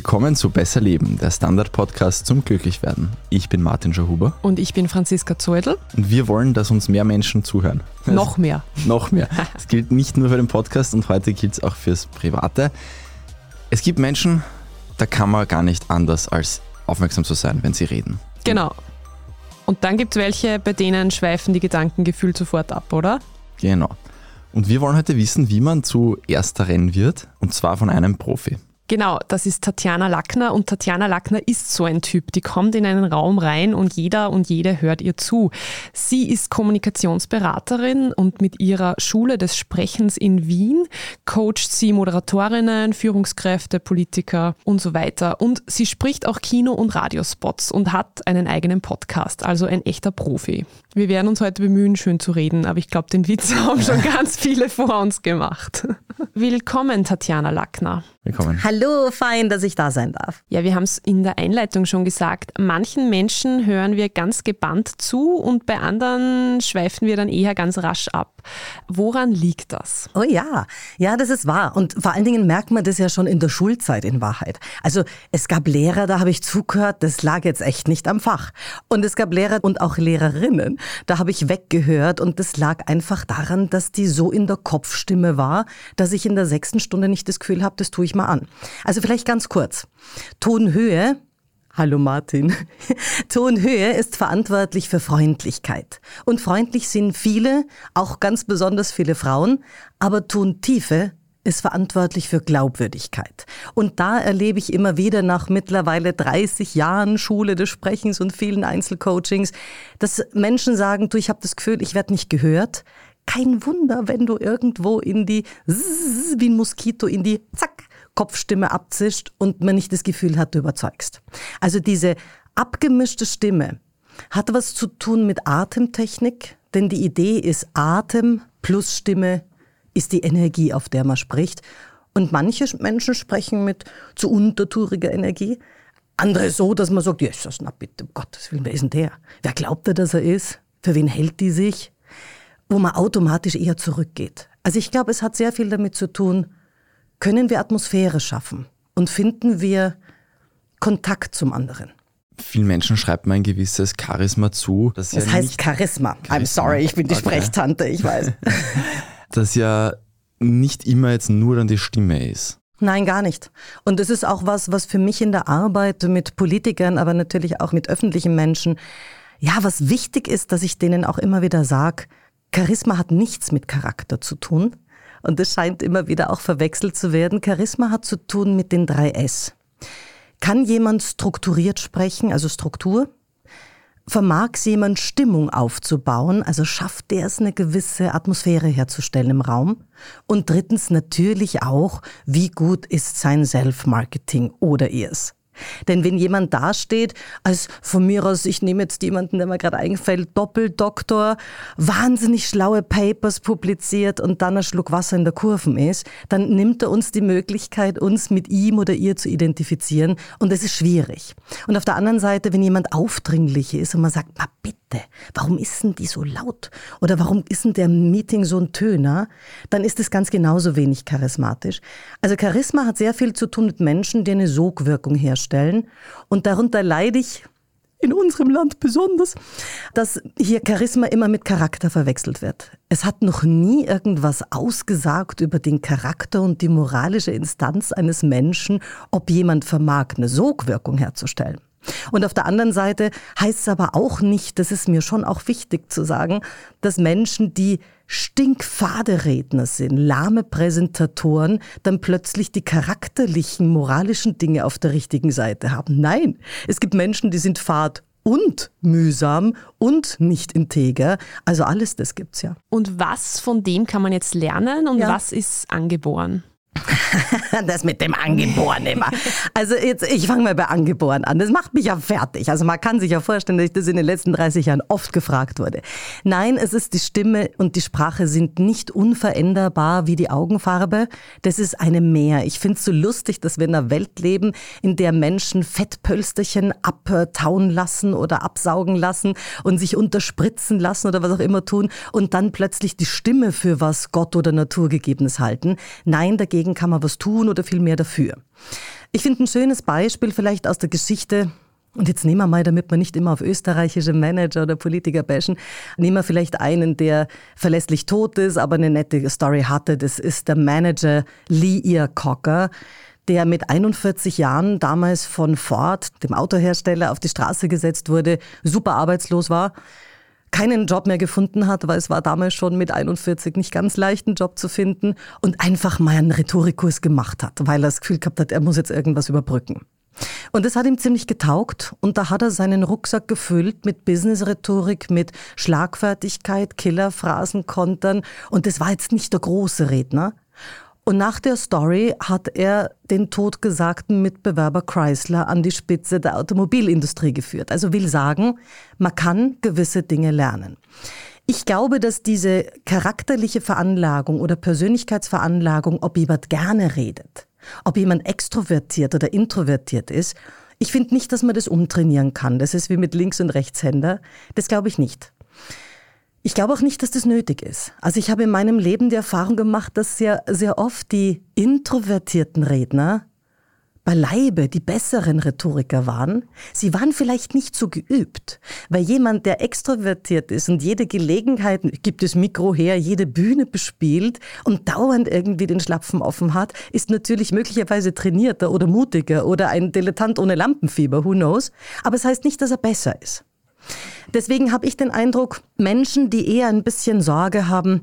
Willkommen zu Besser Leben, der Standard-Podcast zum Glücklichwerden. Ich bin Martin Schauhuber. Und ich bin Franziska Zeudel. Und wir wollen, dass uns mehr Menschen zuhören. Also noch mehr. noch mehr. Das gilt nicht nur für den Podcast und heute gilt es auch fürs Private. Es gibt Menschen, da kann man gar nicht anders als aufmerksam zu sein, wenn sie reden. Genau. Und dann gibt es welche, bei denen schweifen die Gedanken gefühlt sofort ab, oder? Genau. Und wir wollen heute wissen, wie man zu Ersterin wird, und zwar von einem Profi. Genau, das ist Tatjana Lackner und Tatjana Lackner ist so ein Typ, die kommt in einen Raum rein und jeder und jede hört ihr zu. Sie ist Kommunikationsberaterin und mit ihrer Schule des Sprechens in Wien coacht sie Moderatorinnen, Führungskräfte, Politiker und so weiter. Und sie spricht auch Kino- und Radiospots und hat einen eigenen Podcast, also ein echter Profi. Wir werden uns heute bemühen, schön zu reden, aber ich glaube, den Witz haben schon ganz viele vor uns gemacht. Willkommen, Tatjana Lackner. Willkommen. Hallo, fein, dass ich da sein darf. Ja, wir haben es in der Einleitung schon gesagt. Manchen Menschen hören wir ganz gebannt zu und bei anderen schweifen wir dann eher ganz rasch ab. Woran liegt das? Oh ja, ja, das ist wahr. Und vor allen Dingen merkt man das ja schon in der Schulzeit in Wahrheit. Also es gab Lehrer, da habe ich zugehört, das lag jetzt echt nicht am Fach. Und es gab Lehrer und auch Lehrerinnen, da habe ich weggehört und das lag einfach daran, dass die so in der Kopfstimme war, dass ich in der sechsten Stunde nicht das Gefühl habe, das tue ich mal an. Also vielleicht ganz kurz. Tonhöhe Hallo Martin. Tonhöhe ist verantwortlich für Freundlichkeit. Und freundlich sind viele, auch ganz besonders viele Frauen, aber Tontiefe ist verantwortlich für Glaubwürdigkeit. Und da erlebe ich immer wieder nach mittlerweile 30 Jahren Schule des Sprechens und vielen Einzelcoachings, dass Menschen sagen, du, ich habe das Gefühl, ich werde nicht gehört. Kein Wunder, wenn du irgendwo in die, wie ein Moskito, in die, zack, Kopfstimme abzischt und man nicht das Gefühl hat, du überzeugst. Also diese abgemischte Stimme hat was zu tun mit Atemtechnik, denn die Idee ist Atem plus Stimme ist die Energie, auf der man spricht. Und manche Menschen sprechen mit zu untertouriger Energie. Andere so, dass man sagt, Jesus, na bitte, um Gottes Willen, wer ist denn der? Wer glaubt er, dass er ist? Für wen hält die sich? Wo man automatisch eher zurückgeht. Also ich glaube, es hat sehr viel damit zu tun, können wir Atmosphäre schaffen und finden wir Kontakt zum anderen. Vielen Menschen schreibt man ein gewisses Charisma zu. Das, das ja heißt Charisma. Charisma. I'm sorry, ich bin die okay. Sprechtante, ich weiß. das ja nicht immer jetzt nur dann die Stimme ist. Nein, gar nicht. Und es ist auch was, was für mich in der Arbeit mit Politikern, aber natürlich auch mit öffentlichen Menschen, ja, was wichtig ist, dass ich denen auch immer wieder sage, Charisma hat nichts mit Charakter zu tun, und das scheint immer wieder auch verwechselt zu werden. Charisma hat zu tun mit den drei S. Kann jemand strukturiert sprechen, also Struktur? Vermag jemand Stimmung aufzubauen, also schafft der es eine gewisse Atmosphäre herzustellen im Raum? Und drittens natürlich auch, wie gut ist sein Self-Marketing oder ihrs? Denn wenn jemand dasteht, als von mir aus, ich nehme jetzt jemanden, der mir gerade einfällt, Doppeldoktor, wahnsinnig schlaue Papers publiziert und dann ein Schluck Wasser in der Kurven ist, dann nimmt er uns die Möglichkeit, uns mit ihm oder ihr zu identifizieren und es ist schwierig. Und auf der anderen Seite, wenn jemand aufdringlich ist und man sagt, na bitte, warum ist denn die so laut? Oder warum ist denn der Meeting so ein Töner? Dann ist es ganz genauso wenig charismatisch. Also Charisma hat sehr viel zu tun mit Menschen, die eine Sogwirkung herstellen. Und darunter leide ich in unserem Land besonders, dass hier Charisma immer mit Charakter verwechselt wird. Es hat noch nie irgendwas ausgesagt über den Charakter und die moralische Instanz eines Menschen, ob jemand vermag, eine Sogwirkung herzustellen. Und auf der anderen Seite heißt es aber auch nicht, das ist mir schon auch wichtig zu sagen, dass Menschen, die stinkfade Redner sind, lahme Präsentatoren, dann plötzlich die charakterlichen, moralischen Dinge auf der richtigen Seite haben. Nein, es gibt Menschen, die sind fad und mühsam und nicht integer. Also alles das gibt's ja. Und was von dem kann man jetzt lernen und ja. was ist angeboren? das mit dem Angeboren immer. Also jetzt, ich fange mal bei Angeboren an. Das macht mich ja fertig. Also man kann sich ja vorstellen, dass ich das in den letzten 30 Jahren oft gefragt wurde. Nein, es ist die Stimme und die Sprache sind nicht unveränderbar wie die Augenfarbe. Das ist eine Mehr. Ich finde es so lustig, dass wir in einer Welt leben, in der Menschen Fettpölsterchen abtauen lassen oder absaugen lassen und sich unterspritzen lassen oder was auch immer tun und dann plötzlich die Stimme für was Gott oder Natur gegebenes halten. Nein, dagegen dagegen kann man was tun oder viel mehr dafür. Ich finde ein schönes Beispiel vielleicht aus der Geschichte und jetzt nehmen wir mal, damit wir nicht immer auf österreichische Manager oder Politiker bashen, nehmen wir vielleicht einen, der verlässlich tot ist, aber eine nette Story hatte. Das ist der Manager Lee Iacocca, der mit 41 Jahren damals von Ford, dem Autohersteller, auf die Straße gesetzt wurde, super arbeitslos war, keinen Job mehr gefunden hat, weil es war damals schon mit 41 nicht ganz leicht, einen Job zu finden und einfach mal einen Rhetorikkurs gemacht hat, weil er das Gefühl gehabt hat, er muss jetzt irgendwas überbrücken. Und das hat ihm ziemlich getaugt und da hat er seinen Rucksack gefüllt mit Business-Rhetorik, mit Schlagfertigkeit, Killerphrasen, Kontern und das war jetzt nicht der große Redner. Und nach der Story hat er den totgesagten Mitbewerber Chrysler an die Spitze der Automobilindustrie geführt. Also will sagen, man kann gewisse Dinge lernen. Ich glaube, dass diese charakterliche Veranlagung oder Persönlichkeitsveranlagung, ob jemand gerne redet, ob jemand extrovertiert oder introvertiert ist, ich finde nicht, dass man das umtrainieren kann. Das ist wie mit Links- und Rechtshänder. Das glaube ich nicht. Ich glaube auch nicht, dass das nötig ist. Also ich habe in meinem Leben die Erfahrung gemacht, dass sehr, sehr oft die introvertierten Redner beileibe die besseren Rhetoriker waren, sie waren vielleicht nicht so geübt, weil jemand, der extrovertiert ist und jede Gelegenheit, gibt das Mikro her, jede Bühne bespielt und dauernd irgendwie den Schlapfen offen hat, ist natürlich möglicherweise trainierter oder mutiger oder ein Dilettant ohne Lampenfieber, who knows, aber es heißt nicht, dass er besser ist. Deswegen habe ich den Eindruck, Menschen, die eher ein bisschen Sorge haben,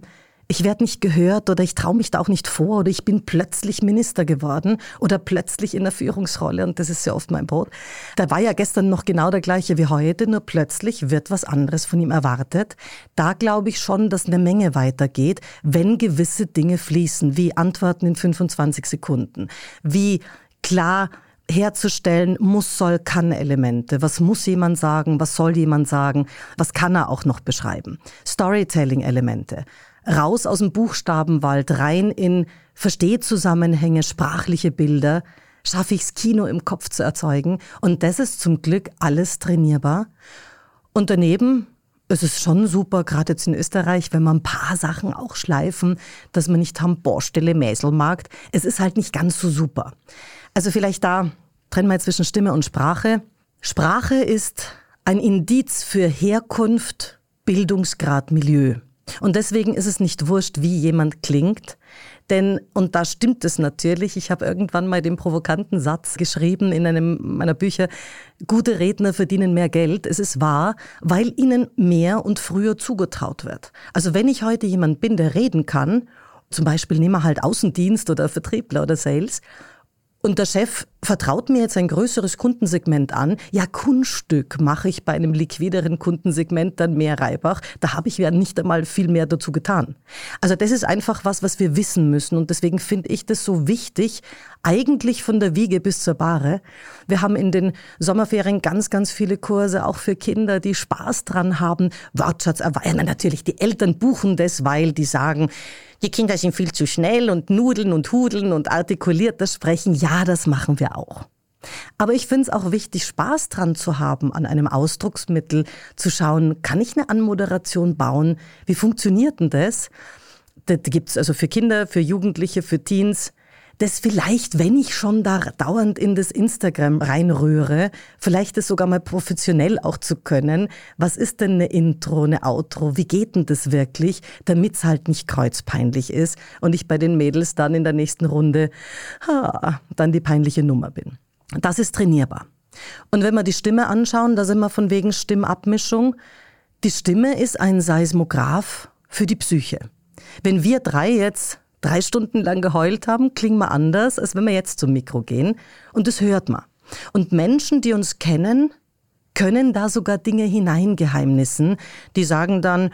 ich werde nicht gehört oder ich traue mich da auch nicht vor oder ich bin plötzlich Minister geworden oder plötzlich in der Führungsrolle und das ist ja oft mein Brot. Da war ja gestern noch genau der gleiche wie heute, nur plötzlich wird was anderes von ihm erwartet. Da glaube ich schon, dass eine Menge weitergeht, wenn gewisse Dinge fließen, wie Antworten in 25 Sekunden, wie klar herzustellen, muss, soll, kann Elemente. Was muss jemand sagen? Was soll jemand sagen? Was kann er auch noch beschreiben? Storytelling-Elemente raus aus dem Buchstabenwald, rein in Verstehzusammenhänge, sprachliche Bilder, schaffe ich es Kino im Kopf zu erzeugen. Und das ist zum Glück alles trainierbar. Und daneben es ist schon super, gerade jetzt in Österreich, wenn man ein paar Sachen auch schleifen, dass man nicht haben Baustelle, Mäselmarkt. Es ist halt nicht ganz so super. Also vielleicht da trennen wir zwischen Stimme und Sprache. Sprache ist ein Indiz für Herkunft, Bildungsgrad, Milieu. Und deswegen ist es nicht wurscht, wie jemand klingt. Denn, und da stimmt es natürlich, ich habe irgendwann mal den provokanten Satz geschrieben in einem meiner Bücher, gute Redner verdienen mehr Geld. Es ist wahr, weil ihnen mehr und früher zugetraut wird. Also wenn ich heute jemand bin, der reden kann, zum Beispiel nehmen wir halt Außendienst oder Vertriebler oder Sales, und der Chef vertraut mir jetzt ein größeres Kundensegment an. Ja, Kunststück mache ich bei einem liquideren Kundensegment dann mehr Reibach. Da habe ich ja nicht einmal viel mehr dazu getan. Also das ist einfach was, was wir wissen müssen. Und deswegen finde ich das so wichtig, eigentlich von der Wiege bis zur Bahre. Wir haben in den Sommerferien ganz, ganz viele Kurse, auch für Kinder, die Spaß dran haben. Wortschatz erweitern. Natürlich, die Eltern buchen das, weil die sagen, die Kinder sind viel zu schnell und nudeln und hudeln und artikuliert das Sprechen. Ja, das machen wir auch. Aber ich finde es auch wichtig, Spaß dran zu haben an einem Ausdrucksmittel, zu schauen, kann ich eine Anmoderation bauen? Wie funktioniert denn das? Das gibt's also für Kinder, für Jugendliche, für Teens das vielleicht, wenn ich schon da dauernd in das Instagram reinrühre, vielleicht das sogar mal professionell auch zu können. Was ist denn eine Intro, eine Outro? Wie geht denn das wirklich, damit es halt nicht kreuzpeinlich ist und ich bei den Mädels dann in der nächsten Runde ha, dann die peinliche Nummer bin. Das ist trainierbar. Und wenn wir die Stimme anschauen, da sind wir von wegen Stimmabmischung. Die Stimme ist ein Seismograph für die Psyche. Wenn wir drei jetzt drei Stunden lang geheult haben, klingen wir anders, als wenn wir jetzt zum Mikro gehen. Und das hört man. Und Menschen, die uns kennen, können da sogar Dinge hineingeheimnissen. Die sagen dann,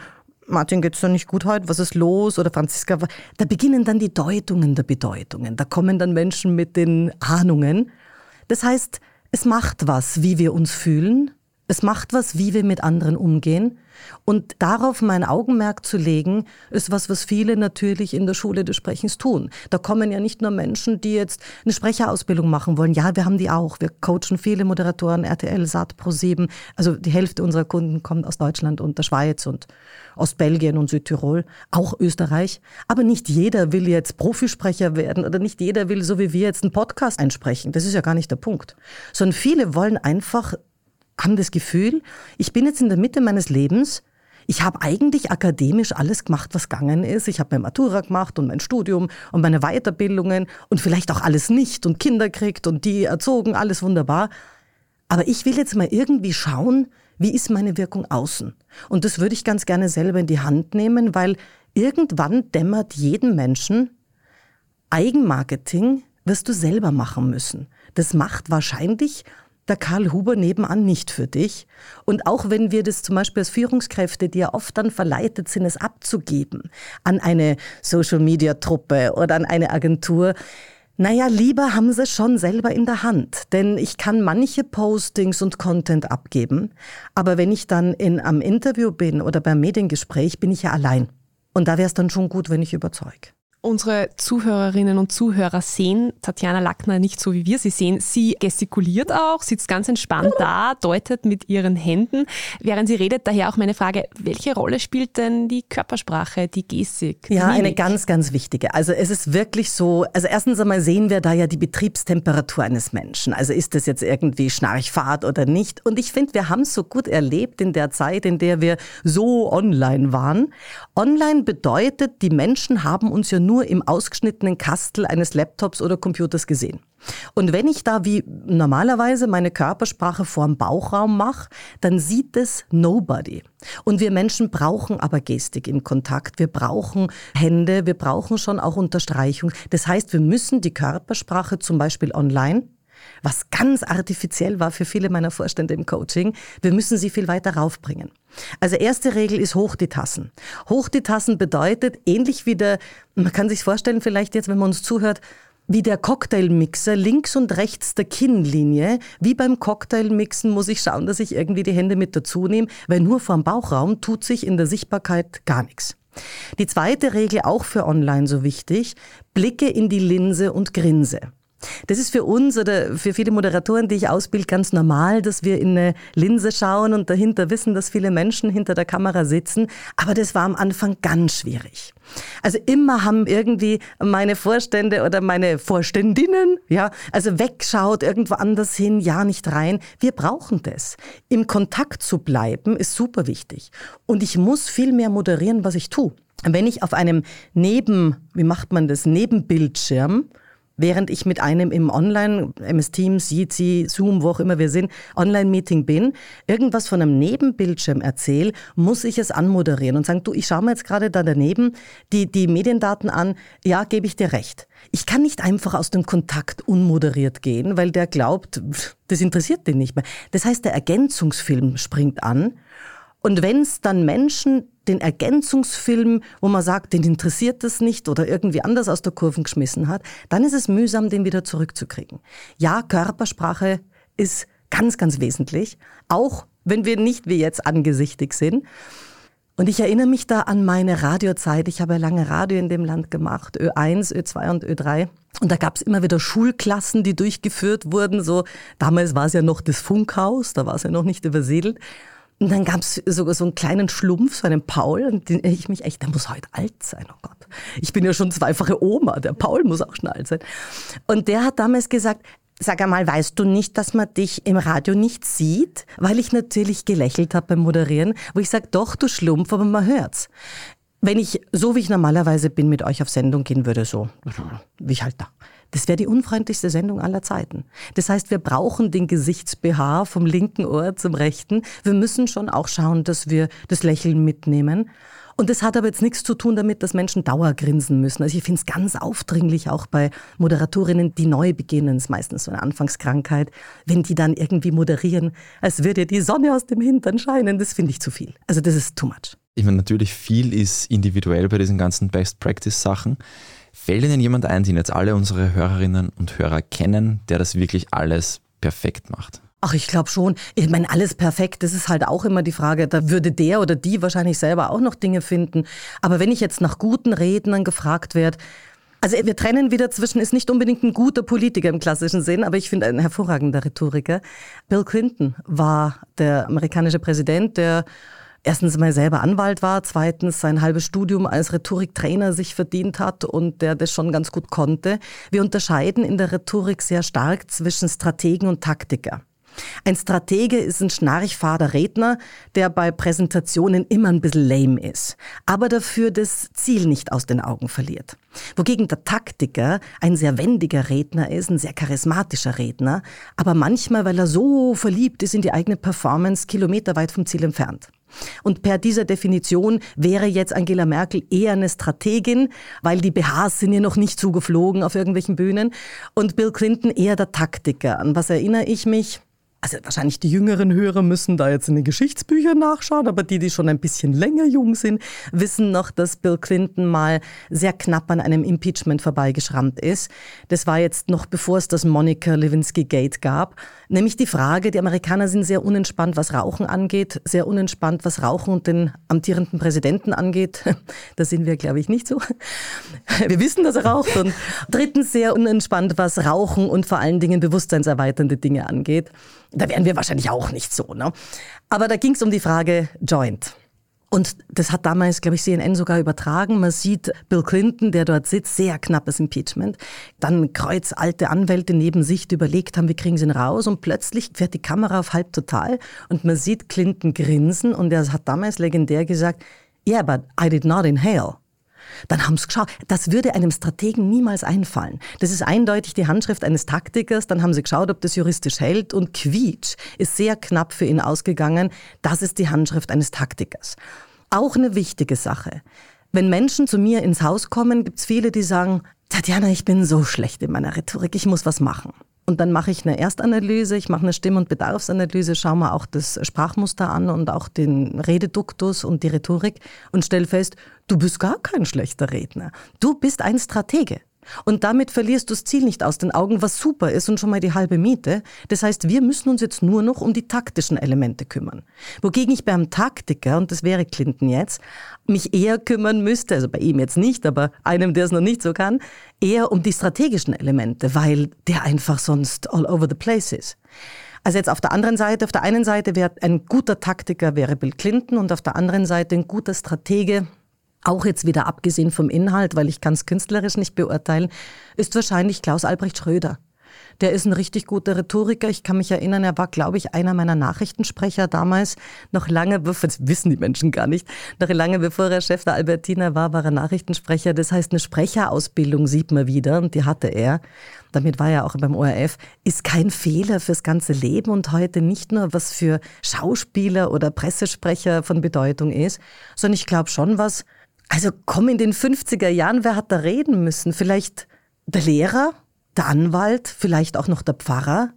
Martin, geht's dir nicht gut heute? Was ist los? Oder Franziska, da beginnen dann die Deutungen der Bedeutungen. Da kommen dann Menschen mit den Ahnungen. Das heißt, es macht was, wie wir uns fühlen, Es macht was, wie wir mit anderen umgehen. Und darauf mein Augenmerk zu legen, ist was, was viele natürlich in der Schule des Sprechens tun. Da kommen ja nicht nur Menschen, die jetzt eine Sprecherausbildung machen wollen. Ja, wir haben die auch. Wir coachen viele Moderatoren, RTL, SAT, Pro7. Also die Hälfte unserer Kunden kommt aus Deutschland und der Schweiz und aus Belgien und Südtirol, auch Österreich. Aber nicht jeder will jetzt Profisprecher werden oder nicht jeder will, so wie wir jetzt einen Podcast einsprechen. Das ist ja gar nicht der Punkt. Sondern viele wollen einfach haben das Gefühl, ich bin jetzt in der Mitte meines Lebens, ich habe eigentlich akademisch alles gemacht, was gegangen ist. Ich habe mein Matura gemacht und mein Studium und meine Weiterbildungen und vielleicht auch alles nicht und Kinder kriegt und die erzogen, alles wunderbar. Aber ich will jetzt mal irgendwie schauen, wie ist meine Wirkung außen? Und das würde ich ganz gerne selber in die Hand nehmen, weil irgendwann dämmert jedem Menschen, Eigenmarketing wirst du selber machen müssen. Das macht wahrscheinlich der Karl Huber nebenan nicht für dich. Und auch wenn wir das zum Beispiel als Führungskräfte, die ja oft dann verleitet sind, es abzugeben an eine Social-Media-Truppe oder an eine Agentur, naja, lieber haben sie es schon selber in der Hand. Denn ich kann manche Postings und Content abgeben, aber wenn ich dann in, am Interview bin oder beim Mediengespräch, bin ich ja allein. Und da wäre es dann schon gut, wenn ich überzeuge. Unsere Zuhörerinnen und Zuhörer sehen Tatjana Lackner nicht so, wie wir sie sehen. Sie gestikuliert auch, sitzt ganz entspannt da, deutet mit ihren Händen, während sie redet. Daher auch meine Frage, welche Rolle spielt denn die Körpersprache, die Gestik? Ja, Mimik? eine ganz, ganz wichtige. Also es ist wirklich so, also erstens einmal sehen wir da ja die Betriebstemperatur eines Menschen. Also ist das jetzt irgendwie Schnarchfahrt oder nicht? Und ich finde, wir haben es so gut erlebt in der Zeit, in der wir so online waren. Online bedeutet, die Menschen haben uns ja nur nur im ausgeschnittenen Kastel eines Laptops oder Computers gesehen. Und wenn ich da wie normalerweise meine Körpersprache vorm Bauchraum mache, dann sieht es nobody. Und wir Menschen brauchen aber Gestik im Kontakt. Wir brauchen Hände, wir brauchen schon auch Unterstreichung. Das heißt, wir müssen die Körpersprache zum Beispiel online was ganz artifiziell war für viele meiner Vorstände im Coaching. Wir müssen sie viel weiter raufbringen. Also erste Regel ist hoch die Tassen. Hoch die Tassen bedeutet, ähnlich wie der, man kann sich vorstellen vielleicht jetzt, wenn man uns zuhört, wie der Cocktailmixer links und rechts der Kinnlinie. Wie beim Cocktailmixen muss ich schauen, dass ich irgendwie die Hände mit dazu nehme, weil nur vorm Bauchraum tut sich in der Sichtbarkeit gar nichts. Die zweite Regel, auch für online so wichtig, blicke in die Linse und grinse. Das ist für uns oder für viele Moderatoren, die ich ausbilde, ganz normal, dass wir in eine Linse schauen und dahinter wissen, dass viele Menschen hinter der Kamera sitzen. Aber das war am Anfang ganz schwierig. Also immer haben irgendwie meine Vorstände oder meine Vorständinnen, ja, also wegschaut, irgendwo anders hin, ja, nicht rein. Wir brauchen das. Im Kontakt zu bleiben ist super wichtig. Und ich muss viel mehr moderieren, was ich tue. Wenn ich auf einem Neben, wie macht man das, Nebenbildschirm, während ich mit einem im Online, MS Teams, Jitsi, Zoom, wo auch immer wir sind, Online-Meeting bin, irgendwas von einem Nebenbildschirm erzähle, muss ich es anmoderieren und sagen, du, ich schaue mir jetzt gerade da daneben die, die Mediendaten an, ja, gebe ich dir recht. Ich kann nicht einfach aus dem Kontakt unmoderiert gehen, weil der glaubt, das interessiert den nicht mehr. Das heißt, der Ergänzungsfilm springt an und wenn es dann Menschen den Ergänzungsfilm, wo man sagt, den interessiert das nicht oder irgendwie anders aus der Kurve geschmissen hat, dann ist es mühsam, den wieder zurückzukriegen. Ja, Körpersprache ist ganz, ganz wesentlich, auch wenn wir nicht wie jetzt angesichtig sind. Und ich erinnere mich da an meine Radiozeit. Ich habe lange Radio in dem Land gemacht, Ö1, Ö2 und Ö3. Und da gab es immer wieder Schulklassen, die durchgeführt wurden. So damals war es ja noch das Funkhaus, da war es ja noch nicht übersiedelt. Und dann gab es sogar so einen kleinen Schlumpf, so einen Paul, und den ich mich echt, der muss heute alt sein, oh Gott. Ich bin ja schon zweifache Oma, der Paul muss auch schon alt sein. Und der hat damals gesagt, Sag einmal, weißt du nicht, dass man dich im Radio nicht sieht? Weil ich natürlich gelächelt habe beim Moderieren, wo ich sage, doch, du Schlumpf, aber man hört's. Wenn ich, so wie ich normalerweise bin, mit euch auf Sendung gehen würde, so, wie ich halt da. Das wäre die unfreundlichste Sendung aller Zeiten. Das heißt, wir brauchen den Gesichtsbehaar vom linken Ohr zum rechten. Wir müssen schon auch schauen, dass wir das Lächeln mitnehmen. Und das hat aber jetzt nichts zu tun damit, dass Menschen Dauergrinsen müssen. Also ich finde es ganz aufdringlich, auch bei Moderatorinnen, die neu beginnen, ist meistens so eine Anfangskrankheit, wenn die dann irgendwie moderieren, als würde die Sonne aus dem Hintern scheinen, das finde ich zu viel. Also das ist too much. Ich meine, natürlich viel ist individuell bei diesen ganzen Best-Practice-Sachen. Fällt Ihnen jemand ein, den jetzt alle unsere Hörerinnen und Hörer kennen, der das wirklich alles perfekt macht? Ach, ich glaube schon. Ich meine, alles perfekt, das ist halt auch immer die Frage. Da würde der oder die wahrscheinlich selber auch noch Dinge finden. Aber wenn ich jetzt nach guten Rednern gefragt werde, also wir trennen wieder zwischen, ist nicht unbedingt ein guter Politiker im klassischen Sinn, aber ich finde ein hervorragender Rhetoriker. Bill Clinton war der amerikanische Präsident, der erstens mal selber Anwalt war, zweitens sein halbes Studium als Rhetoriktrainer sich verdient hat und der das schon ganz gut konnte. Wir unterscheiden in der Rhetorik sehr stark zwischen Strategen und Taktiker. Ein Stratege ist ein schnarchfader Redner, der bei Präsentationen immer ein bisschen lame ist, aber dafür das Ziel nicht aus den Augen verliert. Wogegen der Taktiker ein sehr wendiger Redner ist, ein sehr charismatischer Redner, aber manchmal, weil er so verliebt ist in die eigene Performance, kilometerweit vom Ziel entfernt. Und per dieser Definition wäre jetzt Angela Merkel eher eine Strategin, weil die BHs sind ihr noch nicht zugeflogen auf irgendwelchen Bühnen und Bill Clinton eher der Taktiker. An was erinnere ich mich? also wahrscheinlich die jüngeren Hörer müssen da jetzt in den Geschichtsbüchern nachschauen, aber die, die schon ein bisschen länger jung sind, wissen noch, dass Bill Clinton mal sehr knapp an einem Impeachment vorbeigeschrammt ist. Das war jetzt noch bevor es das Monica Lewinsky Gate gab. Nämlich die Frage, die Amerikaner sind sehr unentspannt, was Rauchen angeht, sehr unentspannt, was Rauchen und den amtierenden Präsidenten angeht. Da sind wir, glaube ich, nicht so. Wir wissen, dass er raucht. Und drittens sehr unentspannt, was Rauchen und vor allen Dingen bewusstseinserweiternde Dinge angeht. Da wären wir wahrscheinlich auch nicht so. Ne? Aber da ging es um die Frage Joint. Und das hat damals, glaube ich, CNN sogar übertragen. Man sieht Bill Clinton, der dort sitzt, sehr knappes Impeachment. Dann kreuz alte Anwälte neben sich, die überlegt haben, wie kriegen sie ihn raus. Und plötzlich fährt die Kamera auf halb total und man sieht Clinton grinsen und er hat damals legendär gesagt, yeah, but I did not inhale. Dann haben sie geschaut. Das würde einem Strategen niemals einfallen. Das ist eindeutig die Handschrift eines Taktikers. Dann haben sie geschaut, ob das juristisch hält. Und Quietsch ist sehr knapp für ihn ausgegangen. Das ist die Handschrift eines Taktikers. Auch eine wichtige Sache. Wenn Menschen zu mir ins Haus kommen, gibt es viele, die sagen, Tatjana, ich bin so schlecht in meiner Rhetorik, ich muss was machen. Und dann mache ich eine Erstanalyse, ich mache eine Stimm- und Bedarfsanalyse, schaue mir auch das Sprachmuster an und auch den Rededuktus und die Rhetorik und stelle fest, du bist gar kein schlechter Redner. Du bist ein Stratege. Und damit verlierst du das Ziel nicht aus den Augen, was super ist und schon mal die halbe Miete. Das heißt, wir müssen uns jetzt nur noch um die taktischen Elemente kümmern. Wogegen ich beim Taktiker, und das wäre Clinton jetzt, mich eher kümmern müsste, also bei ihm jetzt nicht, aber einem, der es noch nicht so kann, eher um die strategischen Elemente, weil der einfach sonst all over the place ist. Also jetzt auf der anderen Seite, auf der einen Seite wäre ein guter Taktiker wäre Bill Clinton und auf der anderen Seite ein guter Stratege auch jetzt wieder abgesehen vom Inhalt, weil ich kann es künstlerisch nicht beurteilen, ist wahrscheinlich Klaus Albrecht Schröder. Der ist ein richtig guter Rhetoriker. Ich kann mich erinnern, er war, glaube ich, einer meiner Nachrichtensprecher damals, noch lange, bevor, das wissen die Menschen gar nicht, noch lange bevor er Chef der Albertina war, war er Nachrichtensprecher. Das heißt, eine Sprecherausbildung sieht man wieder und die hatte er. Damit war er auch beim ORF. Ist kein Fehler fürs ganze Leben und heute nicht nur, was für Schauspieler oder Pressesprecher von Bedeutung ist, sondern ich glaube schon was, also komm in den 50er Jahren, wer hat da reden müssen? Vielleicht der Lehrer, der Anwalt, vielleicht auch noch der Pfarrer?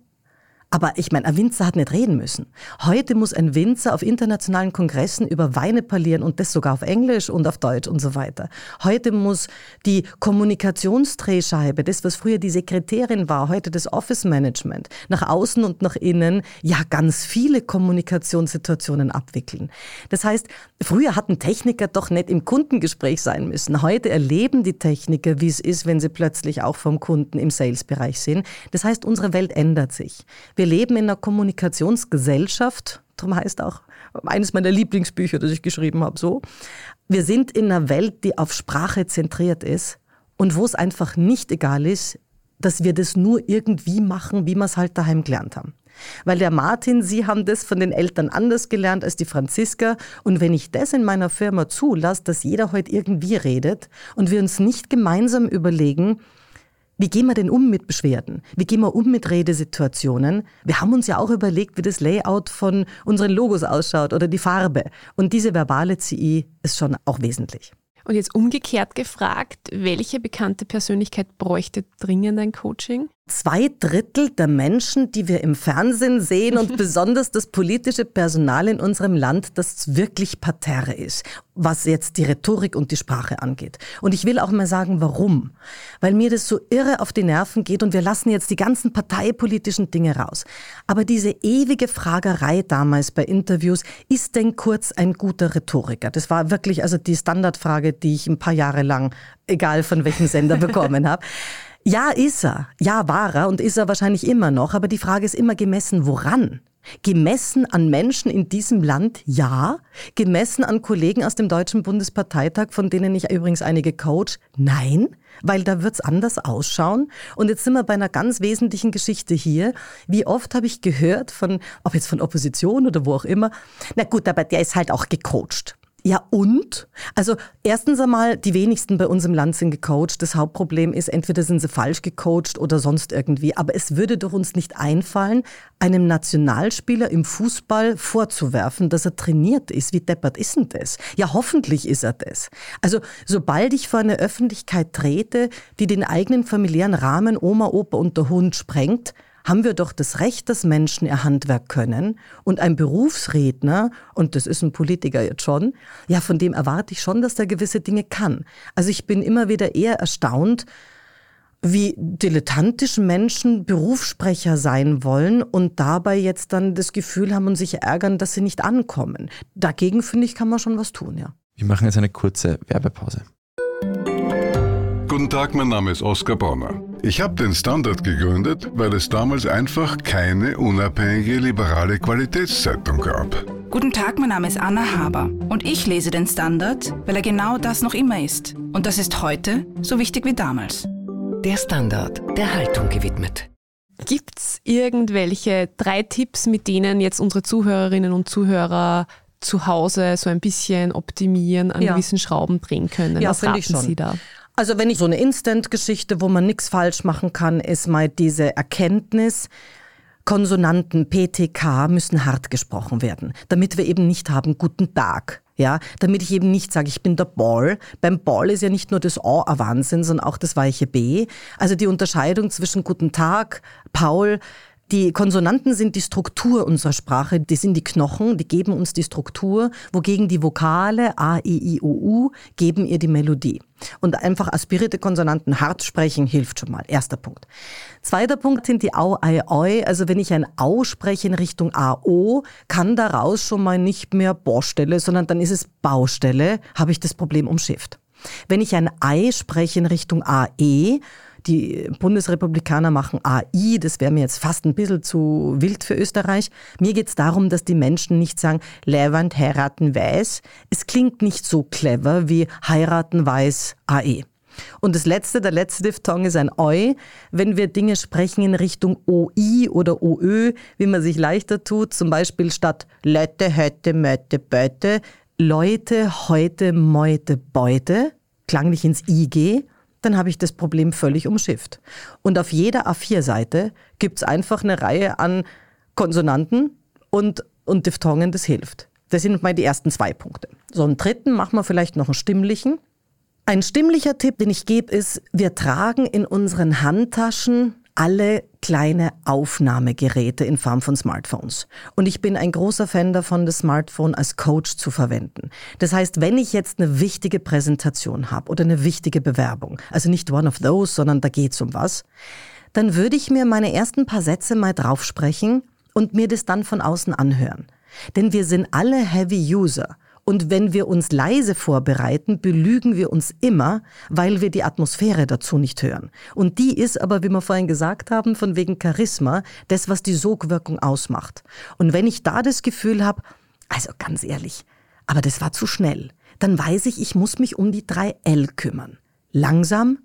Aber ich meine, ein Winzer hat nicht reden müssen. Heute muss ein Winzer auf internationalen Kongressen über Weine parlieren und das sogar auf Englisch und auf Deutsch und so weiter. Heute muss die Kommunikationsdrehscheibe, das was früher die Sekretärin war, heute das Office Management, nach außen und nach innen, ja ganz viele Kommunikationssituationen abwickeln. Das heißt, früher hatten Techniker doch nicht im Kundengespräch sein müssen. Heute erleben die Techniker, wie es ist, wenn sie plötzlich auch vom Kunden im Salesbereich sind. Das heißt, unsere Welt ändert sich. Wir leben in einer Kommunikationsgesellschaft, darum heißt auch eines meiner Lieblingsbücher, das ich geschrieben habe, so. Wir sind in einer Welt, die auf Sprache zentriert ist und wo es einfach nicht egal ist, dass wir das nur irgendwie machen, wie wir es halt daheim gelernt haben. Weil der Martin, Sie haben das von den Eltern anders gelernt als die Franziska. Und wenn ich das in meiner Firma zulasse, dass jeder heute irgendwie redet und wir uns nicht gemeinsam überlegen, wie gehen wir denn um mit Beschwerden? Wie gehen wir um mit Redesituationen? Wir haben uns ja auch überlegt, wie das Layout von unseren Logos ausschaut oder die Farbe. Und diese verbale CI ist schon auch wesentlich. Und jetzt umgekehrt gefragt, welche bekannte Persönlichkeit bräuchte dringend ein Coaching? Zwei Drittel der Menschen, die wir im Fernsehen sehen und besonders das politische Personal in unserem Land, das wirklich parterre ist, was jetzt die Rhetorik und die Sprache angeht. Und ich will auch mal sagen, warum. Weil mir das so irre auf die Nerven geht und wir lassen jetzt die ganzen parteipolitischen Dinge raus. Aber diese ewige Fragerei damals bei Interviews, ist denn Kurz ein guter Rhetoriker? Das war wirklich also die Standardfrage, die ich ein paar Jahre lang, egal von welchem Sender, bekommen habe. Ja, ist er. Ja, war er und ist er wahrscheinlich immer noch. Aber die Frage ist immer gemessen, woran? Gemessen an Menschen in diesem Land, ja. Gemessen an Kollegen aus dem Deutschen Bundesparteitag, von denen ich übrigens einige coach, nein. Weil da wird's anders ausschauen. Und jetzt sind wir bei einer ganz wesentlichen Geschichte hier. Wie oft habe ich gehört von, ob jetzt von Opposition oder wo auch immer, na gut, aber der ist halt auch gecoacht. Ja, und? Also erstens einmal, die wenigsten bei uns im Land sind gecoacht. Das Hauptproblem ist, entweder sind sie falsch gecoacht oder sonst irgendwie. Aber es würde doch uns nicht einfallen, einem Nationalspieler im Fußball vorzuwerfen, dass er trainiert ist. Wie deppert ist denn das? Ja, hoffentlich ist er das. Also sobald ich vor eine Öffentlichkeit trete, die den eigenen familiären Rahmen Oma, Opa und der Hund sprengt, haben wir doch das Recht, dass Menschen ihr Handwerk können. Und ein Berufsredner, und das ist ein Politiker jetzt schon, ja, von dem erwarte ich schon, dass der gewisse Dinge kann. Also ich bin immer wieder eher erstaunt, wie dilettantisch Menschen Berufssprecher sein wollen und dabei jetzt dann das Gefühl haben und sich ärgern, dass sie nicht ankommen. Dagegen finde ich, kann man schon was tun, ja. Wir machen jetzt eine kurze Werbepause. Guten Tag, mein Name ist Oskar Bonner. Ich habe den Standard gegründet, weil es damals einfach keine unabhängige liberale Qualitätszeitung gab. Guten Tag, mein Name ist Anna Haber und ich lese den Standard, weil er genau das noch immer ist. Und das ist heute so wichtig wie damals. Der Standard, der Haltung gewidmet. Gibt es irgendwelche drei Tipps, mit denen jetzt unsere Zuhörerinnen und Zuhörer zu Hause so ein bisschen optimieren, an Ja. gewissen Schrauben drehen können? Ja, Was raten ich schon. Sie da? Also wenn ich so eine Instant-Geschichte, wo man nichts falsch machen kann, ist mal diese Erkenntnis, Konsonanten PTK müssen hart gesprochen werden, damit wir eben nicht haben guten Tag. Ja, damit ich eben nicht sage, ich bin der Ball. Beim Ball ist ja nicht nur das A ein Wahnsinn, sondern auch das weiche B. Also die Unterscheidung zwischen guten Tag, Paul, die Konsonanten sind die Struktur unserer Sprache, die sind die Knochen, die geben uns die Struktur, wogegen die Vokale A, I, I, O, U geben ihr die Melodie. Und einfach aspirierte Konsonanten hart sprechen hilft schon mal. Erster Punkt. Zweiter Punkt sind die Au, Ei, Oi. Also wenn ich ein Au spreche in Richtung A, O, kann daraus schon mal nicht mehr Baustelle, sondern dann ist es Baustelle, habe ich das Problem umschifft. Wenn ich ein Ei spreche in Richtung AE, die Bundesrepublikaner machen AI, das wäre mir jetzt fast ein bisschen zu wild für Österreich. Mir geht es darum, dass die Menschen nicht sagen, Levant heiraten weiß. Es klingt nicht so clever wie heiraten weiß AE. Und das letzte, der letzte Diphthong ist ein Eu. Wenn wir Dinge sprechen in Richtung OI oder OÖ, wie man sich leichter tut, zum Beispiel statt Leute, heute, Möte, Beute, Leute, heute, Meute, Beute, klanglich ins IG, dann habe ich das Problem völlig umschifft. Und auf jeder A4-Seite gibt es einfach eine Reihe an Konsonanten und, und Diphthongen, das hilft. Das sind mal die ersten zwei Punkte. So, einen dritten machen wir vielleicht noch einen stimmlichen. Ein stimmlicher Tipp, den ich gebe, ist, wir tragen in unseren Handtaschen alle kleine Aufnahmegeräte in Form von Smartphones. Und ich bin ein großer Fan davon, das Smartphone als Coach zu verwenden. Das heißt, wenn ich jetzt eine wichtige Präsentation habe oder eine wichtige Bewerbung, also nicht one of those, sondern da geht's um was, dann würde ich mir meine ersten paar Sätze mal draufsprechen und mir das dann von außen anhören. Denn wir sind alle Heavy User. Und wenn wir uns leise vorbereiten, belügen wir uns immer, weil wir die Atmosphäre dazu nicht hören. Und die ist aber, wie wir vorhin gesagt haben, von wegen Charisma, das, was die Sogwirkung ausmacht. Und wenn ich da das Gefühl habe, also ganz ehrlich, aber das war zu schnell, dann weiß ich, ich muss mich um die drei L kümmern. Langsam,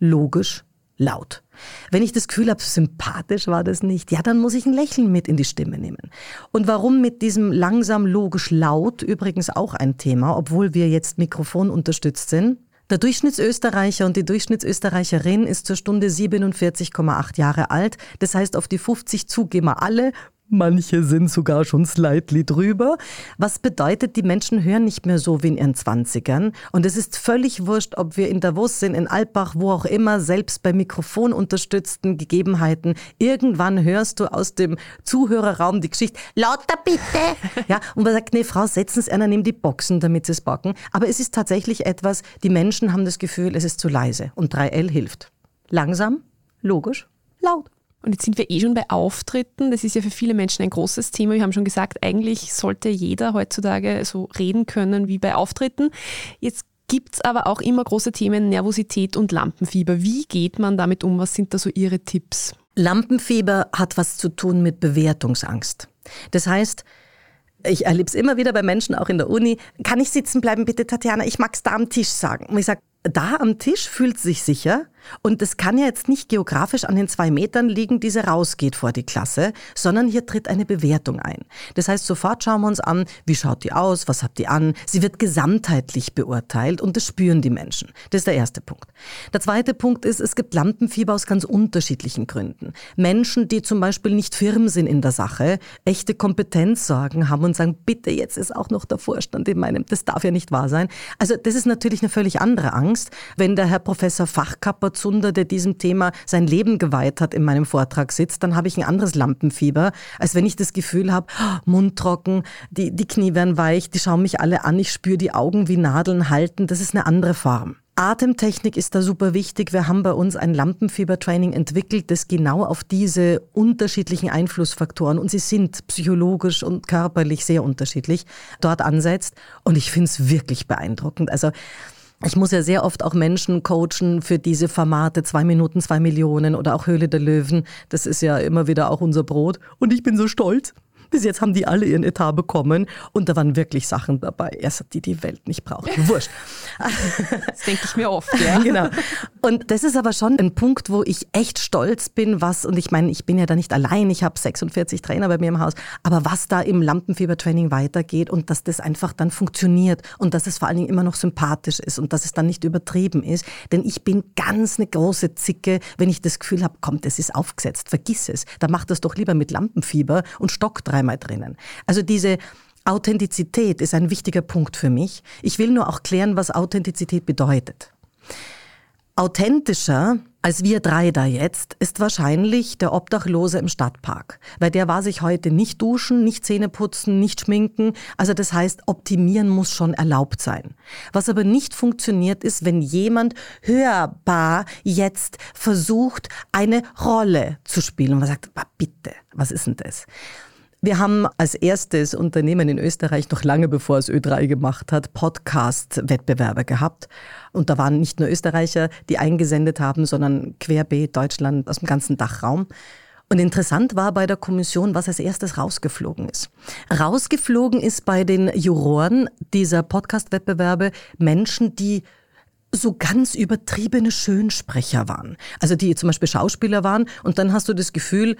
logisch, laut. Wenn ich das Gefühl habe, sympathisch war das nicht, ja, dann muss ich ein Lächeln mit in die Stimme nehmen. Und warum mit diesem langsam, logisch, laut übrigens auch ein Thema, obwohl wir jetzt Mikrofon unterstützt sind. Der Durchschnittsösterreicher und die Durchschnittsösterreicherin ist zur Stunde 47,8 Jahre alt. Das heißt, auf die 50 zu gehen wir alle Manche sind sogar schon slightly drüber. Was bedeutet, die Menschen hören nicht mehr so wie in ihren Zwanzigern. Und es ist völlig wurscht, ob wir in Davos sind, in Alpbach, wo auch immer, selbst bei mikrofonunterstützten Gegebenheiten. Irgendwann hörst du aus dem Zuhörerraum die Geschichte, lauter bitte. Ja, und man sagt, nee, Frau, setzen Sie einer neben die Boxen, damit Sie es backen. Aber es ist tatsächlich etwas, die Menschen haben das Gefühl, es ist zu leise. Und 3L hilft. Langsam, logisch, laut. Und jetzt sind wir eh schon bei Auftritten. Das ist ja für viele Menschen ein großes Thema. Wir haben schon gesagt, eigentlich sollte jeder heutzutage so reden können wie bei Auftritten. Jetzt gibt es aber auch immer große Themen Nervosität und Lampenfieber. Wie geht man damit um? Was sind da so Ihre Tipps? Lampenfieber hat was zu tun mit Bewertungsangst. Das heißt, ich erlebe es immer wieder bei Menschen, auch in der Uni. Kann ich sitzen bleiben, bitte, Tatjana? Ich mag es da am Tisch sagen. Und ich sage, da am Tisch fühlt sich sicher und es kann ja jetzt nicht geografisch an den zwei Metern liegen, die sie rausgeht vor die Klasse, sondern hier tritt eine Bewertung ein. Das heißt, sofort schauen wir uns an, wie schaut die aus, was hat die an. Sie wird gesamtheitlich beurteilt und das spüren die Menschen. Das ist der erste Punkt. Der zweite Punkt ist, es gibt Lampenfieber aus ganz unterschiedlichen Gründen. Menschen, die zum Beispiel nicht firm sind in der Sache, echte Kompetenzsorgen haben und sagen, bitte, jetzt ist auch noch der Vorstand in meinem, das darf ja nicht wahr sein. Also das ist natürlich eine völlig andere Angst, wenn der Herr Professor Fachkapper Zunder, der diesem Thema sein Leben geweiht hat, in meinem Vortrag sitzt, dann habe ich ein anderes Lampenfieber, als wenn ich das Gefühl habe, Mund trocken, die, die Knie werden weich, die schauen mich alle an, ich spüre die Augen wie Nadeln halten. Das ist eine andere Form. Atemtechnik ist da super wichtig. Wir haben bei uns ein Lampenfiebertraining entwickelt, das genau auf diese unterschiedlichen Einflussfaktoren, und sie sind psychologisch und körperlich sehr unterschiedlich, dort ansetzt. Und ich finde es wirklich beeindruckend. Also ich muss ja sehr oft auch Menschen coachen für diese Formate, zwei Minuten, zwei Millionen oder auch Höhle der Löwen. Das ist ja immer wieder auch unser Brot. Und ich bin so stolz. Bis jetzt haben die alle ihren Etat bekommen und da waren wirklich Sachen dabei, erst die die Welt nicht braucht. Wurscht. Das denke ich mir oft, ja. genau. Und das ist aber schon ein Punkt, wo ich echt stolz bin, was, und ich meine, ich bin ja da nicht allein, ich habe 46 Trainer bei mir im Haus, aber was da im Lampenfiebertraining weitergeht und dass das einfach dann funktioniert und dass es vor allen Dingen immer noch sympathisch ist und dass es dann nicht übertrieben ist. Denn ich bin ganz eine große Zicke, wenn ich das Gefühl habe, komm, das ist aufgesetzt, vergiss es. Dann mach das doch lieber mit Lampenfieber und stock dreimal drinnen. Also diese Authentizität ist ein wichtiger Punkt für mich. Ich will nur auch klären, was Authentizität bedeutet. Authentischer als wir drei da jetzt ist wahrscheinlich der Obdachlose im Stadtpark, weil der war sich heute nicht duschen, nicht Zähne putzen, nicht schminken. Also das heißt, optimieren muss schon erlaubt sein. Was aber nicht funktioniert ist, wenn jemand hörbar jetzt versucht, eine Rolle zu spielen und man sagt, bitte, was ist denn das? Wir haben als erstes Unternehmen in Österreich, noch lange bevor es Ö3 gemacht hat, Podcast-Wettbewerbe gehabt. Und da waren nicht nur Österreicher, die eingesendet haben, sondern querbeet Deutschland aus dem ganzen Dachraum. Und interessant war bei der Kommission, was als erstes rausgeflogen ist. Rausgeflogen ist bei den Juroren dieser Podcast-Wettbewerbe Menschen, die so ganz übertriebene Schönsprecher waren. Also die zum Beispiel Schauspieler waren und dann hast du das Gefühl,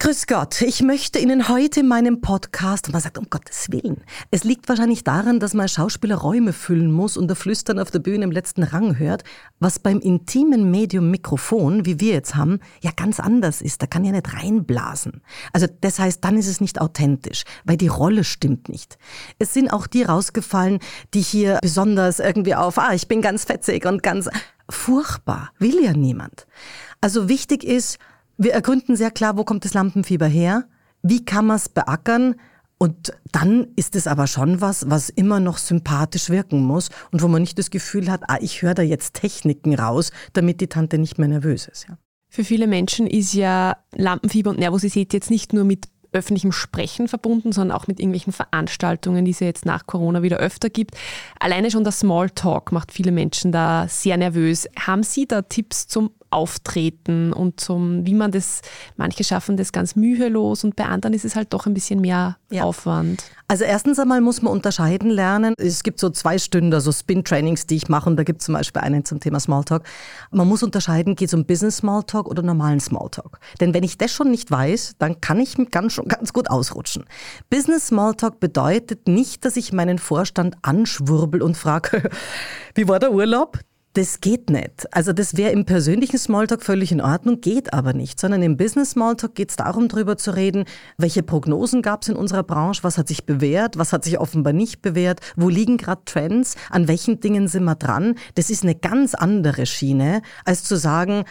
Grüß Gott, ich möchte Ihnen heute in meinem Podcast, und man sagt, um Gottes Willen, es liegt wahrscheinlich daran, dass man Schauspieler Räume füllen muss und der Flüstern auf der Bühne im letzten Rang hört, was beim intimen Medium Mikrofon, wie wir jetzt haben, ja ganz anders ist. Da kann ja nicht reinblasen. Also das heißt, dann ist es nicht authentisch, weil die Rolle stimmt nicht. Es sind auch die rausgefallen, die hier besonders irgendwie auf, ah, ich bin ganz fetzig und ganz furchtbar, will ja niemand. Also wichtig ist, wir ergründen sehr klar, wo kommt das Lampenfieber her, wie kann man es beackern und dann ist es aber schon was, was immer noch sympathisch wirken muss und wo man nicht das Gefühl hat, ah, ich höre da jetzt Techniken raus, damit die Tante nicht mehr nervös ist. Ja. Für viele Menschen ist ja Lampenfieber und Nervosität jetzt nicht nur mit öffentlichem Sprechen verbunden, sondern auch mit irgendwelchen Veranstaltungen, die es jetzt nach Corona wieder öfter gibt. Alleine schon der Smalltalk macht viele Menschen da sehr nervös. Haben Sie da Tipps zum Auftreten und zum, wie man das, manche schaffen das ganz mühelos und bei anderen ist es halt doch ein bisschen mehr ja. Aufwand. Also erstens einmal muss man unterscheiden lernen. Es gibt so zwei Stunden, so Spin-Trainings, die ich mache und da gibt es zum Beispiel einen zum Thema Smalltalk. Man muss unterscheiden, geht es um Business Smalltalk oder normalen Smalltalk. Denn wenn ich das schon nicht weiß, dann kann ich ganz, ganz gut ausrutschen. Business Smalltalk bedeutet nicht, dass ich meinen Vorstand anschwurbel und frage, wie war der Urlaub? Das geht nicht. Also das wäre im persönlichen Smalltalk völlig in Ordnung, geht aber nicht, sondern im Business Smalltalk geht es darum, darüber zu reden, welche Prognosen gab es in unserer Branche, was hat sich bewährt, was hat sich offenbar nicht bewährt, wo liegen gerade Trends, an welchen Dingen sind wir dran. Das ist eine ganz andere Schiene, als zu sagen,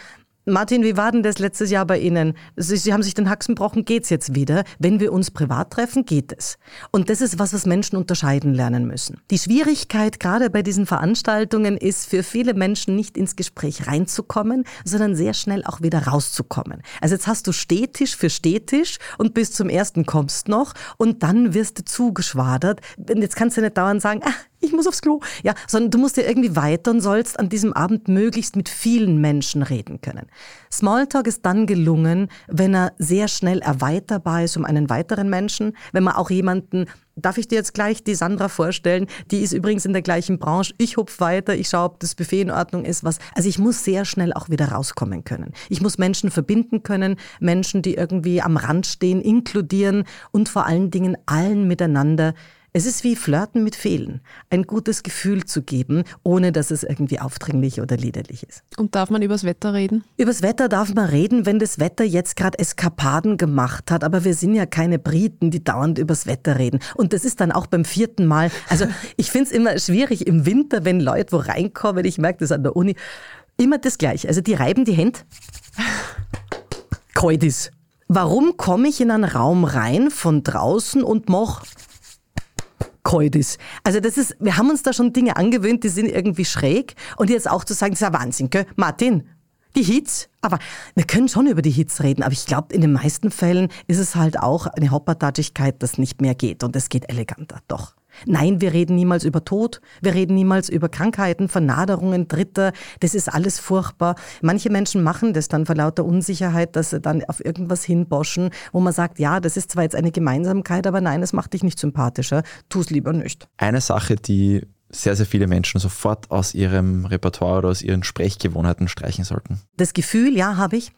Martin, wie war denn das letztes Jahr bei Ihnen? Sie, Sie haben sich den Haxen gebrochen, geht's jetzt wieder? Wenn wir uns privat treffen, geht es. Und das ist was, was Menschen unterscheiden lernen müssen. Die Schwierigkeit gerade bei diesen Veranstaltungen ist für viele Menschen nicht ins Gespräch reinzukommen, sondern sehr schnell auch wieder rauszukommen. Also jetzt hast du Stehtisch für Stehtisch und bis zum ersten kommst noch und dann wirst du zugeschwadert. Und jetzt kannst du nicht dauernd sagen, ah, ich muss aufs Klo. Ja, sondern du musst dir irgendwie weiter und sollst an diesem Abend möglichst mit vielen Menschen reden können. Smalltalk ist dann gelungen, wenn er sehr schnell erweiterbar ist um einen weiteren Menschen, wenn man auch jemanden Darf ich dir jetzt gleich die Sandra vorstellen? Die ist übrigens in der gleichen Branche. Ich hupf weiter, ich schaue, ob das Buffet in Ordnung ist. Was. Also ich muss sehr schnell auch wieder rauskommen können. Ich muss Menschen verbinden können, Menschen, die irgendwie am Rand stehen, inkludieren und vor allen Dingen allen miteinander es ist wie Flirten mit Fehlen, ein gutes Gefühl zu geben, ohne dass es irgendwie aufdringlich oder liederlich ist. Und darf man übers Wetter reden? Übers Wetter darf man reden, wenn das Wetter jetzt gerade Eskapaden gemacht hat, aber wir sind ja keine Briten, die dauernd übers Wetter reden. Und das ist dann auch beim vierten Mal. Also ich finde es immer schwierig im Winter, wenn Leute wo reinkommen, ich merke das an der Uni, immer das Gleiche. Also die reiben die Hände. Ist. Warum komme ich in einen Raum rein von draußen und mach kalt. Also das ist, wir haben uns da schon Dinge angewöhnt, die sind irgendwie schräg. Und jetzt auch zu sagen, das ist ein Wahnsinn, gell? Martin, die Hits, aber wir können schon über die Hits reden, aber ich glaube, in den meisten Fällen ist es halt auch eine Hoppertatschigkeit, das nicht mehr geht und es geht eleganter, doch. Nein, wir reden niemals über Tod, wir reden niemals über Krankheiten, Vernaderungen, Dritter, das ist alles furchtbar. Manche Menschen machen das dann vor lauter Unsicherheit, dass sie dann auf irgendwas hinboschen, wo man sagt, ja, das ist zwar jetzt eine Gemeinsamkeit, aber nein, es macht dich nicht sympathischer, tu es lieber nicht. Eine Sache, die sehr, sehr viele Menschen sofort aus ihrem Repertoire oder aus ihren Sprechgewohnheiten streichen sollten. Das Gefühl, ja, habe ich.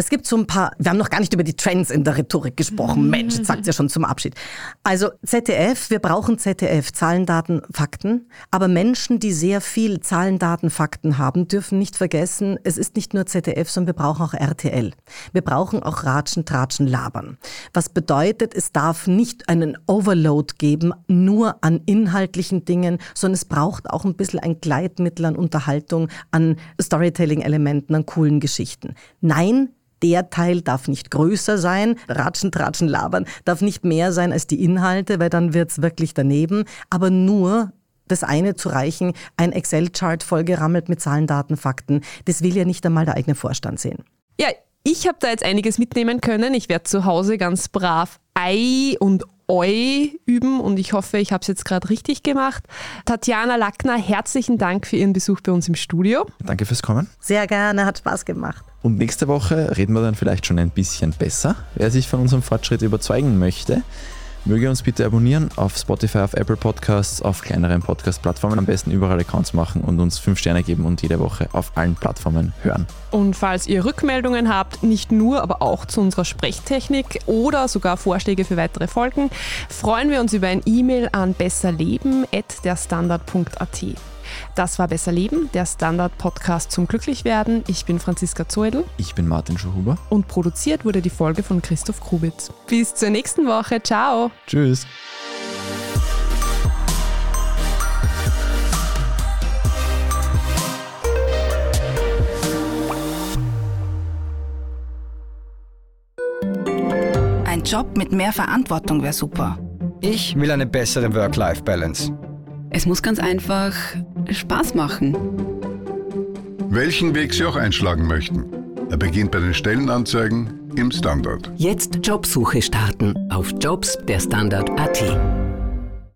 Es gibt so ein paar, wir haben noch gar nicht über die Trends in der Rhetorik gesprochen. Mhm. Mensch, sagt ja schon zum Abschied. Also ZDF, wir brauchen ZDF, Zahlen, Daten, Fakten. Aber Menschen, die sehr viel Zahlen, Daten, Fakten haben, dürfen nicht vergessen, es ist nicht nur ZDF, sondern wir brauchen auch RTL. Wir brauchen auch Ratschen, Tratschen, Labern. Was bedeutet, es darf nicht einen Overload geben, nur an inhaltlichen Dingen, sondern es braucht auch ein bisschen ein Gleitmittel an Unterhaltung, an Storytelling-Elementen, an coolen Geschichten. Nein, der Teil darf nicht größer sein, ratschen, tratschen, labern, darf nicht mehr sein als die Inhalte, weil dann wird's wirklich daneben, aber nur das eine zu reichen, ein Excel-Chart vollgerammelt mit Zahlen, Daten, Fakten, das will ja nicht einmal der eigene Vorstand sehen. Ja, ich habe da jetzt einiges mitnehmen können. Ich werde zu Hause ganz brav Ei und Eu üben und ich hoffe, ich habe es jetzt gerade richtig gemacht. Tatjana Lackner, herzlichen Dank für Ihren Besuch bei uns im Studio. Danke fürs Kommen. Sehr gerne, hat Spaß gemacht. Und nächste Woche reden wir dann vielleicht schon ein bisschen besser. Wer sich von unserem Fortschritt überzeugen möchte, möge uns bitte abonnieren auf Spotify, auf Apple Podcasts, auf kleineren Podcast-Plattformen. Am besten überall Accounts machen und uns fünf Sterne geben und jede Woche auf allen Plattformen hören. Und falls ihr Rückmeldungen habt, nicht nur, aber auch zu unserer Sprechtechnik oder sogar Vorschläge für weitere Folgen, freuen wir uns über ein E-Mail an besserleben.derstandard.at. Das war Besser Leben, der Standard-Podcast zum Glücklichwerden. Ich bin Franziska Zoedl. Ich bin Martin Schuhuber. Und produziert wurde die Folge von Christoph Krubitz. Bis zur nächsten Woche. Ciao. Tschüss. Ein Job mit mehr Verantwortung wäre super. Ich will eine bessere Work-Life-Balance. Es muss ganz einfach Spaß machen. Welchen Weg Sie auch einschlagen möchten. Er beginnt bei den Stellenanzeigen im Standard. Jetzt Jobsuche starten auf Jobs der Standard.at.